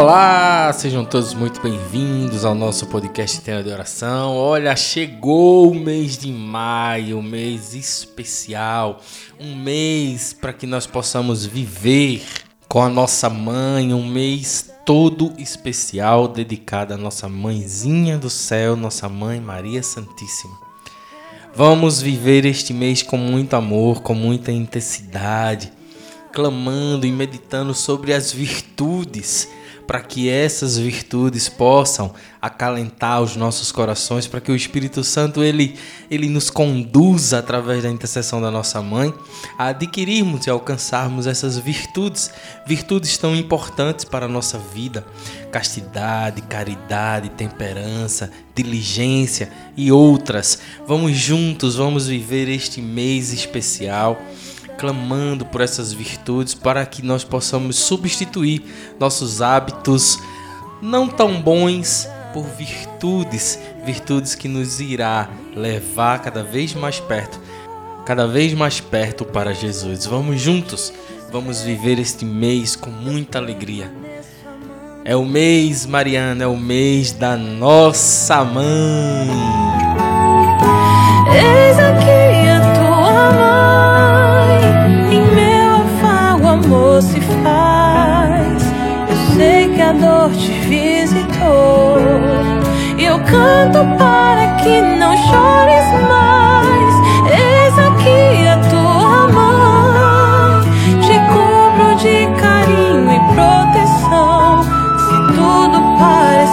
Olá, sejam todos muito bem-vindos ao nosso podcast Tenda de Oração. Olha, chegou o mês de maio, mês especial, um mês para que nós possamos viver com a nossa mãe, um mês todo especial dedicado à nossa mãezinha do céu, nossa mãe Maria Santíssima. Vamos viver este mês com muito amor, com muita intensidade, clamando e meditando sobre as virtudes para que essas virtudes possam acalentar os nossos corações, para que o Espírito Santo ele, ele nos conduza através da intercessão da nossa mãe a adquirirmos e alcançarmos essas virtudes, virtudes tão importantes para a nossa vida, castidade, caridade, temperança, diligência e outras. Vamos juntos, vamos viver este mês especial clamando por essas virtudes para que nós possamos substituir nossos hábitos não tão bons por virtudes, virtudes que nos irá levar cada vez mais perto, cada vez mais perto para Jesus. Vamos juntos, vamos viver este mês com muita alegria. É o mês, Mariana, é o mês da nossa mãe. Sei que a dor te visitou, eu canto para que não chores mais. Eis aqui a tua mãe, te cubro de carinho e proteção. Se tudo parecer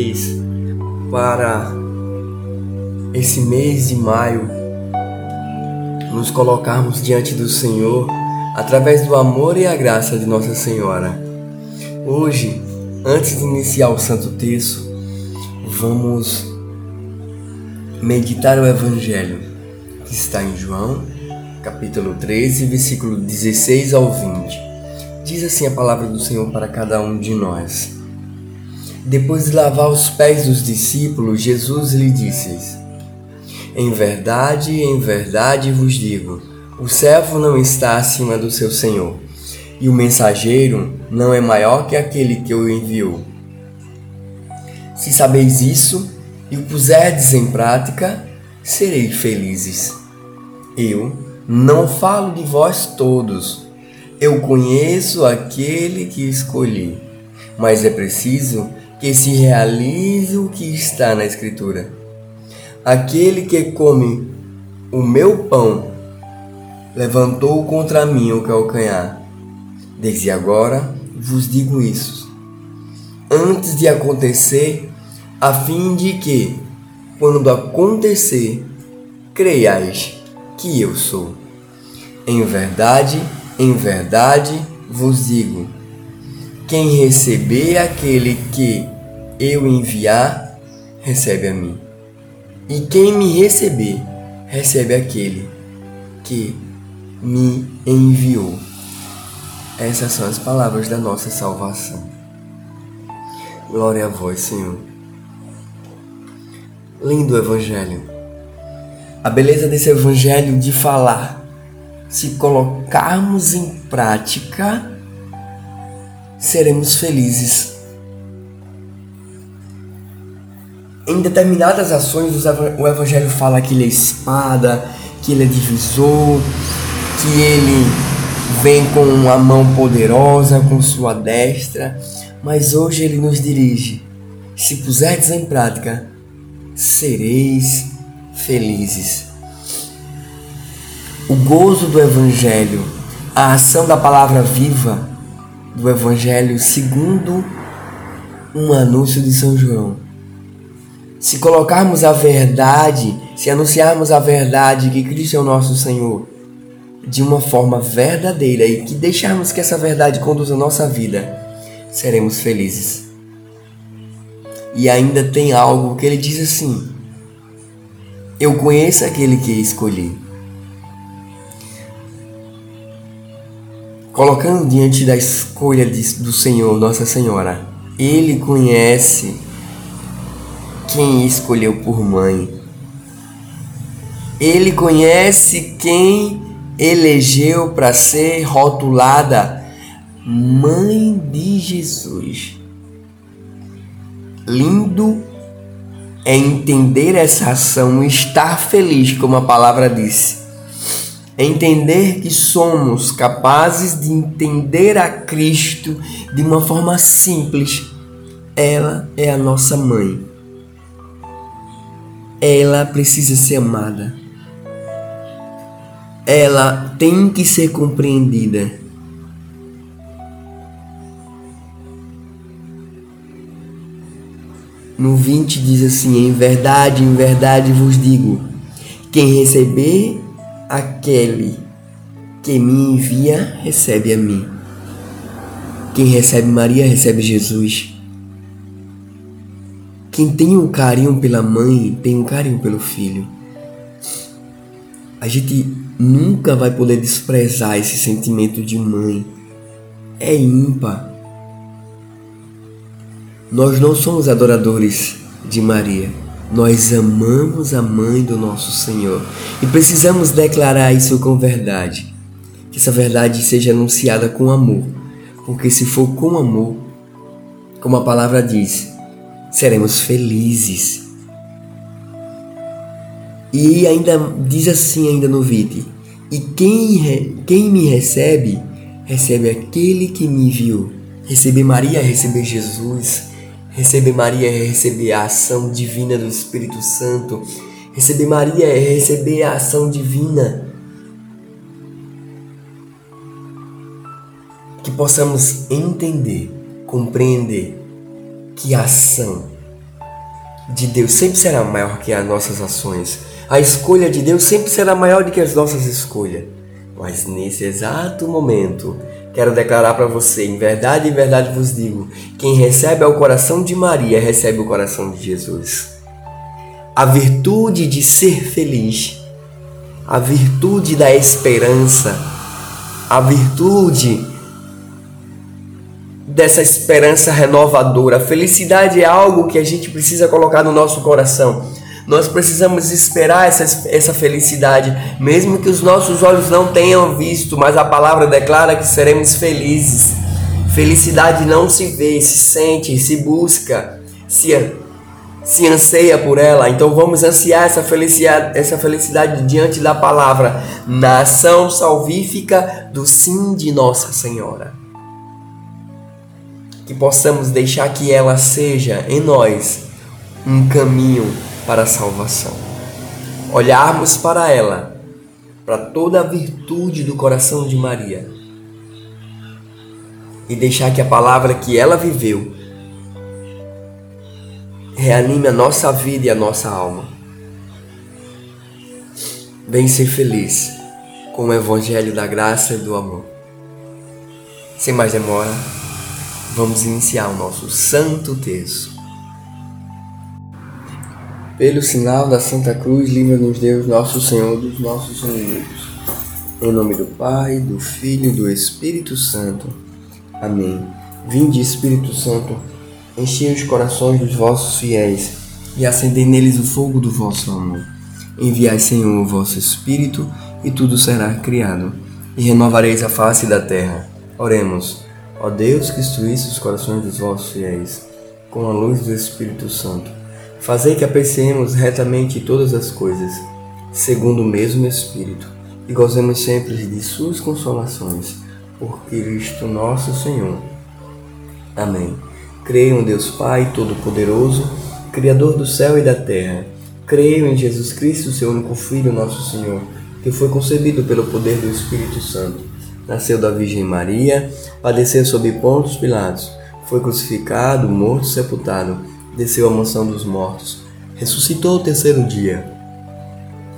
vocês para esse mês de maio nos colocarmos diante do Senhor através do amor e a graça de Nossa Senhora. Hoje, antes de iniciar o Santo Terço, vamos meditar o Evangelho que está em João, capítulo 13, versículo 16 ao 20. Diz assim a palavra do Senhor para cada um de nós. Depois de lavar os pés dos discípulos, Jesus lhe disse: Em verdade, em verdade vos digo: o servo não está acima do seu senhor, e o mensageiro não é maior que aquele que o enviou. Se sabeis isso e o puserdes em prática, sereis felizes. Eu não falo de vós todos eu conheço aquele que escolhi, mas é preciso que se realize o que está na Escritura. Aquele que come o meu pão levantou contra mim o calcanhar. Desde agora vos digo isso, antes de acontecer, a fim de que, quando acontecer, creiais que eu sou. Em verdade, em verdade vos digo: quem receber aquele que eu enviar, recebe a mim. E quem me receber, recebe aquele que me enviou. Essas são as palavras da nossa salvação. Glória a vós, Senhor. Lindo Evangelho. A beleza desse Evangelho de falar, se colocarmos em prática, seremos felizes. Em determinadas ações, o Evangelho fala que ele é espada, que ele é divisor, que ele vem com a mão poderosa, com sua destra, mas hoje ele nos dirige. Se puserdes em prática, sereis felizes. O gozo do Evangelho, a ação da palavra viva do Evangelho segundo um anúncio de São João, se colocarmos a verdade, se anunciarmos a verdade que Cristo é o nosso Senhor de uma forma verdadeira e que deixarmos que essa verdade conduza a nossa vida, seremos felizes. E ainda tem algo que ele diz assim: Eu conheço aquele que escolhi. Colocando diante da escolha do Senhor, Nossa Senhora, Ele conhece quem escolheu por mãe. Ele conhece quem elegeu para ser rotulada mãe de Jesus. Lindo é entender essa ação, estar feliz, como a palavra disse. Entender que somos capazes de entender a Cristo de uma forma simples. Ela é a nossa mãe ela precisa ser amada. Ela tem que ser compreendida. No 20 diz assim: Em verdade, em verdade vos digo: quem receber aquele que me envia, recebe a mim. Quem recebe Maria, recebe Jesus. Quem tem um carinho pela mãe tem um carinho pelo filho. A gente nunca vai poder desprezar esse sentimento de mãe. É ímpar. Nós não somos adoradores de Maria. Nós amamos a mãe do nosso Senhor e precisamos declarar isso com verdade. Que essa verdade seja anunciada com amor, porque se for com amor, como a palavra diz, seremos felizes. E ainda diz assim ainda no vídeo: E quem, quem me recebe, recebe aquele que me enviou. Receber Maria receber Jesus. Receber Maria é receber a ação divina do Espírito Santo. Receber Maria é receber a ação divina. Que possamos entender, compreender que a ação de Deus sempre será maior que as nossas ações. A escolha de Deus sempre será maior do que as nossas escolhas. Mas nesse exato momento, quero declarar para você, em verdade, em verdade vos digo, quem recebe ao coração de Maria, recebe o coração de Jesus. A virtude de ser feliz, a virtude da esperança, a virtude dessa esperança renovadora. A felicidade é algo que a gente precisa colocar no nosso coração. Nós precisamos esperar essa, essa felicidade, mesmo que os nossos olhos não tenham visto, mas a palavra declara que seremos felizes. Felicidade não se vê, se sente, se busca, se, se anseia por ela. Então vamos ansiar essa felicidade, essa felicidade diante da palavra, na ação salvífica do sim de Nossa Senhora que possamos deixar que ela seja em nós um caminho para a salvação. Olharmos para ela, para toda a virtude do coração de Maria e deixar que a palavra que ela viveu reanime a nossa vida e a nossa alma. Vem ser feliz com o Evangelho da graça e do amor. Sem mais demora, vamos iniciar o nosso santo texto. Pelo sinal da Santa Cruz, livra-nos Deus, nosso Senhor, dos nossos inimigos. Em nome do Pai, do Filho e do Espírito Santo. Amém. Vinde, Espírito Santo, enchei os corações dos vossos fiéis e acendei neles o fogo do vosso amor. Enviai, Senhor, o vosso Espírito, e tudo será criado, e renovareis a face da terra. Oremos. Ó Deus que instruísse os corações dos vossos fiéis com a luz do Espírito Santo, fazei que apreciemos retamente todas as coisas, segundo o mesmo Espírito, e gozemos sempre de suas consolações, por Cristo nosso Senhor. Amém. Creio em Deus Pai Todo-Poderoso, Criador do céu e da terra. Creio em Jesus Cristo, seu único Filho, nosso Senhor, que foi concebido pelo poder do Espírito Santo nasceu da Virgem Maria, padeceu sob Pontos Pilatos, foi crucificado, morto e sepultado, desceu à mansão dos mortos, ressuscitou ao terceiro dia,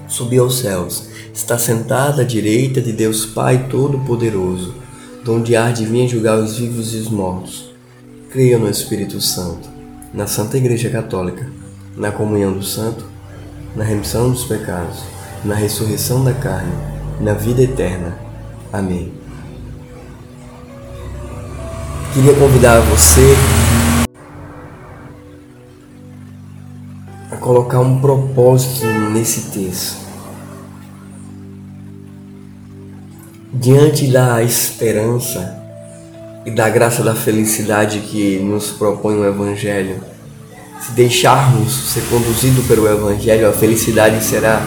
subiu aos céus, está sentada à direita de Deus Pai Todo-Poderoso, donde há de vir julgar os vivos e os mortos. Creio no Espírito Santo, na Santa Igreja Católica, na comunhão do Santo, na remissão dos pecados, na ressurreição da carne, na vida eterna. Amém. Queria convidar você colocar um propósito nesse texto. Diante da esperança e da graça da felicidade que nos propõe o Evangelho, se deixarmos ser conduzidos pelo Evangelho, a felicidade será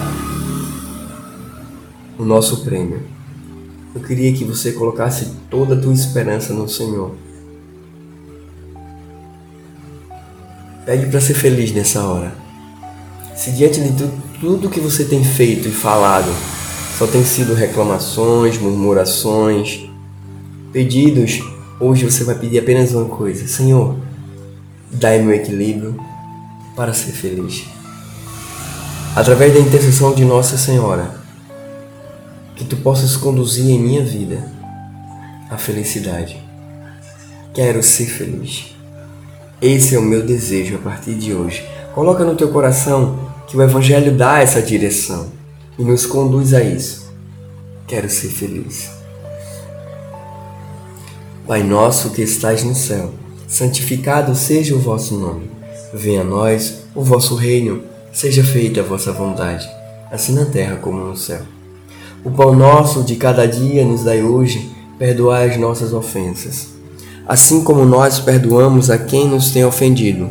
o nosso prêmio. Eu queria que você colocasse toda a tua esperança no Senhor. Pede para ser feliz nessa hora. Se diante de tudo, tudo que você tem feito e falado só tem sido reclamações, murmurações, pedidos, hoje você vai pedir apenas uma coisa: Senhor, dai-me o equilíbrio para ser feliz. Através da intercessão de Nossa Senhora, que tu possas conduzir em minha vida a felicidade. Quero ser feliz. Esse é o meu desejo a partir de hoje. Coloca no teu coração que o Evangelho dá essa direção e nos conduz a isso. Quero ser feliz. Pai nosso que estais no céu, santificado seja o vosso nome. Venha a nós o vosso reino, seja feita a vossa vontade, assim na terra como no céu. O pão nosso de cada dia nos dai hoje, perdoai as nossas ofensas assim como nós perdoamos a quem nos tem ofendido.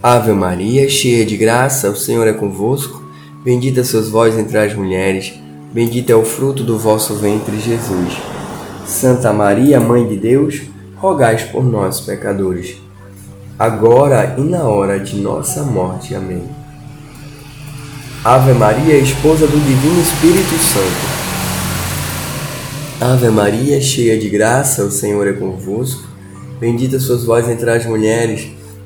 Ave Maria, cheia de graça, o Senhor é convosco. Bendita sois vós entre as mulheres, bendito é o fruto do vosso ventre, Jesus. Santa Maria, Mãe de Deus, rogai por nós, pecadores, agora e na hora de nossa morte. Amém. Ave Maria, esposa do Divino Espírito Santo. Ave Maria, cheia de graça, o Senhor é convosco. Bendita sois vós entre as mulheres,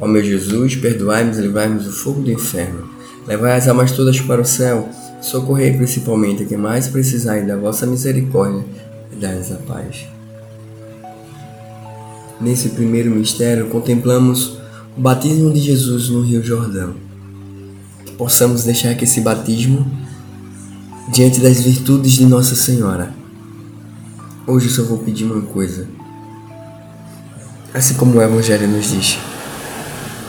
Ó meu Jesus, perdoai-nos e livrai-nos do fogo do inferno. Levai as almas todas para o céu, socorrei principalmente a quem mais precisar da vossa misericórdia e dai-nos a paz. Nesse primeiro mistério, contemplamos o batismo de Jesus no Rio Jordão. Que possamos deixar que esse batismo, diante das virtudes de Nossa Senhora, hoje eu só vou pedir uma coisa assim como o Evangelho nos diz,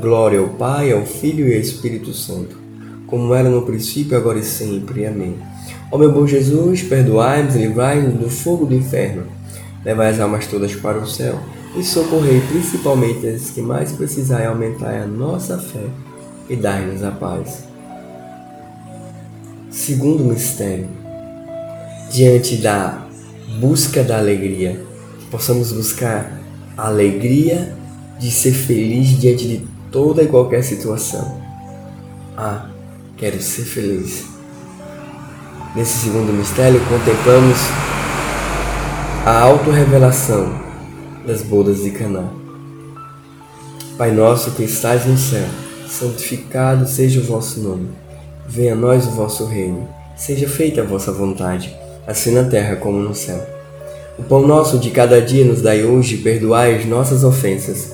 Glória ao Pai, ao Filho e ao Espírito Santo, como era no princípio, agora e sempre. Amém. Ó meu bom Jesus, perdoai-nos e livrai-nos do fogo do inferno. Levai as almas todas para o céu e socorrei principalmente as que mais precisarem aumentar a nossa fé e dai-nos a paz. Segundo mistério, diante da busca da alegria, possamos buscar a alegria de ser feliz diante de toda e qualquer situação. Ah, quero ser feliz. Nesse segundo mistério, contemplamos a autorrevelação das bodas de Caná. Pai nosso que estás no céu, santificado seja o vosso nome. Venha a nós o vosso reino. Seja feita a vossa vontade, assim na terra como no céu. O pão nosso de cada dia nos dai hoje, perdoai as nossas ofensas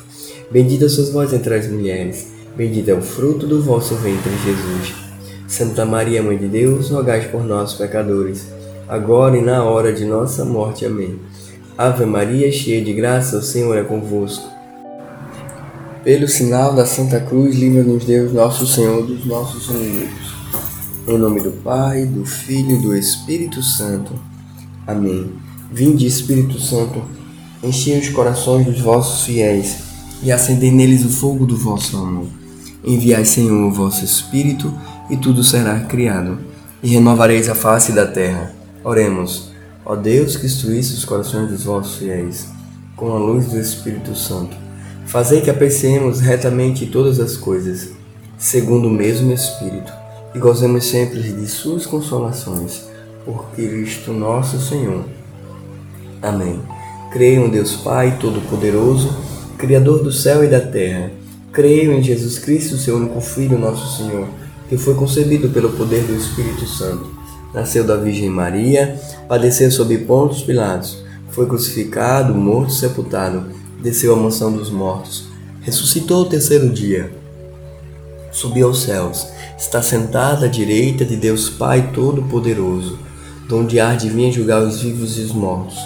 Bendita sois vós entre as mulheres, bendito é o fruto do vosso ventre, Jesus. Santa Maria, Mãe de Deus, rogai por nós, pecadores, agora e na hora de nossa morte. Amém. Ave Maria, cheia de graça, o Senhor é convosco. Pelo sinal da Santa Cruz, livra-nos Deus, nosso Senhor, dos nossos inimigos. Em nome do Pai, do Filho e do Espírito Santo. Amém. Vinde, Espírito Santo, enchei os corações dos vossos fiéis e acendei neles o fogo do vosso amor. Enviai, Senhor, o vosso Espírito, e tudo será criado, e renovareis a face da terra. Oremos, ó Deus que instruísse os corações dos vossos fiéis, com a luz do Espírito Santo. Fazei que apreciemos retamente todas as coisas, segundo o mesmo Espírito, e gozemos sempre de suas consolações, por Cristo nosso Senhor. Amém. Creio em Deus Pai Todo-Poderoso, Criador do céu e da terra. Creio em Jesus Cristo, seu único Filho, nosso Senhor, que foi concebido pelo poder do Espírito Santo. Nasceu da Virgem Maria, padeceu sob Pontos Pilatos, foi crucificado, morto sepultado, desceu à mansão dos mortos, ressuscitou o terceiro dia, subiu aos céus, está sentado à direita de Deus Pai Todo-Poderoso, donde há de vir julgar os vivos e os mortos.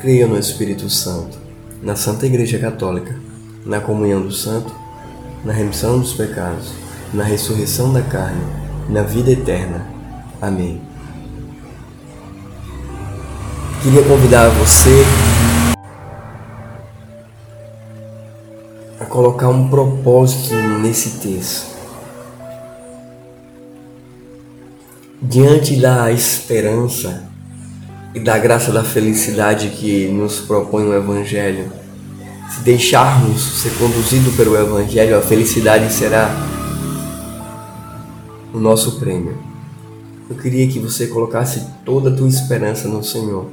Creio no Espírito Santo, na Santa Igreja Católica, na comunhão do santo, na remissão dos pecados, na ressurreição da carne, na vida eterna. Amém. Queria convidar você a colocar um propósito nesse texto. Diante da esperança e da graça da felicidade que nos propõe o Evangelho, se deixarmos ser conduzidos pelo Evangelho, a felicidade será o nosso prêmio. Eu queria que você colocasse toda a tua esperança no Senhor.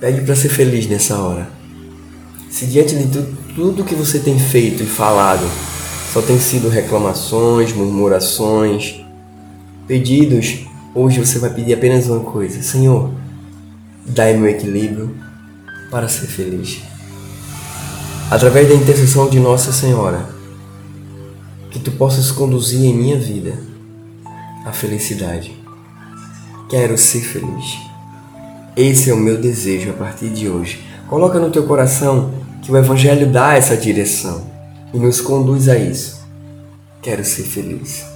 Pede para ser feliz nessa hora. Se diante de tudo, tudo que você tem feito e falado só tem sido reclamações, murmurações, pedidos, hoje você vai pedir apenas uma coisa: Senhor, dai-me o equilíbrio para ser feliz. Através da intercessão de Nossa Senhora, que tu possas conduzir em minha vida a felicidade. Quero ser feliz. Esse é o meu desejo a partir de hoje. Coloca no teu coração que o Evangelho dá essa direção e nos conduz a isso. Quero ser feliz.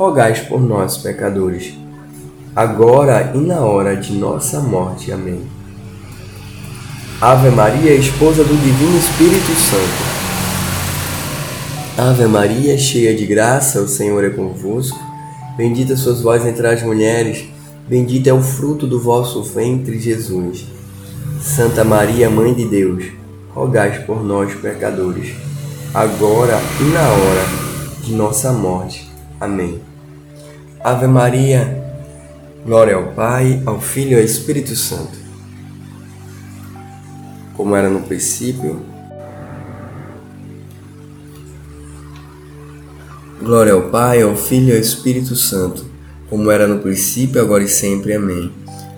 rogai por nós, pecadores, agora e na hora de nossa morte. Amém. Ave Maria, esposa do Divino Espírito Santo. Ave Maria, cheia de graça, o Senhor é convosco. Bendita sois vós entre as mulheres, bendito é o fruto do vosso ventre, Jesus. Santa Maria, Mãe de Deus, rogai por nós, pecadores, agora e na hora de nossa morte. Amém. Ave Maria, glória ao Pai, ao Filho e ao Espírito Santo, como era no princípio, Glória ao Pai, ao Filho e ao Espírito Santo, como era no princípio, agora e sempre. Amém.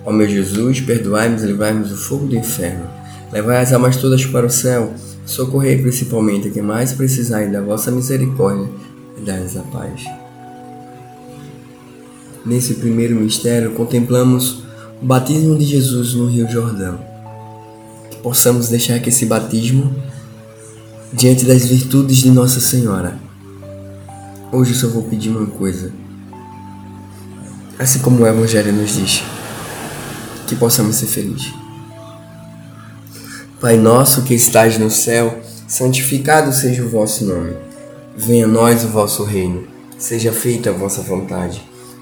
Ó meu Jesus, perdoai-nos e livrai-nos do fogo do inferno. Levai as almas todas para o céu, socorrei principalmente a quem mais precisar da vossa misericórdia e dai-nos a paz. Nesse primeiro mistério, contemplamos o batismo de Jesus no Rio Jordão. Que possamos deixar que esse batismo, diante das virtudes de Nossa Senhora, Hoje eu só vou pedir uma coisa. Assim como o Evangelho nos diz, que possamos ser felizes. Pai nosso que estás no céu, santificado seja o vosso nome. Venha a nós o vosso reino. Seja feita a vossa vontade,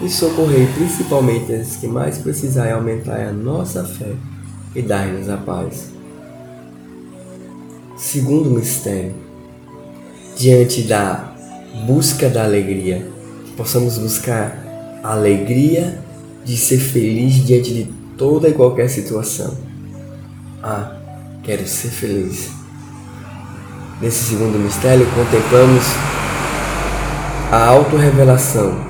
e socorrei principalmente as que mais precisarem aumentar a nossa fé e dai-nos a paz. Segundo mistério, diante da busca da alegria, possamos buscar a alegria de ser feliz diante de toda e qualquer situação. Ah, quero ser feliz. Nesse segundo mistério, contemplamos a autorrevelação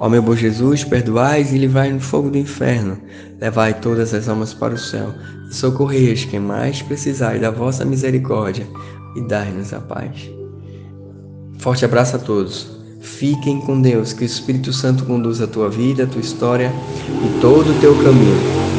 Ó meu bom Jesus, perdoais e livrai no fogo do inferno, levai todas as almas para o céu e socorrei as que mais precisai da vossa misericórdia e dai-nos a paz. Forte abraço a todos. Fiquem com Deus, que o Espírito Santo conduza a tua vida, a tua história e todo o teu caminho.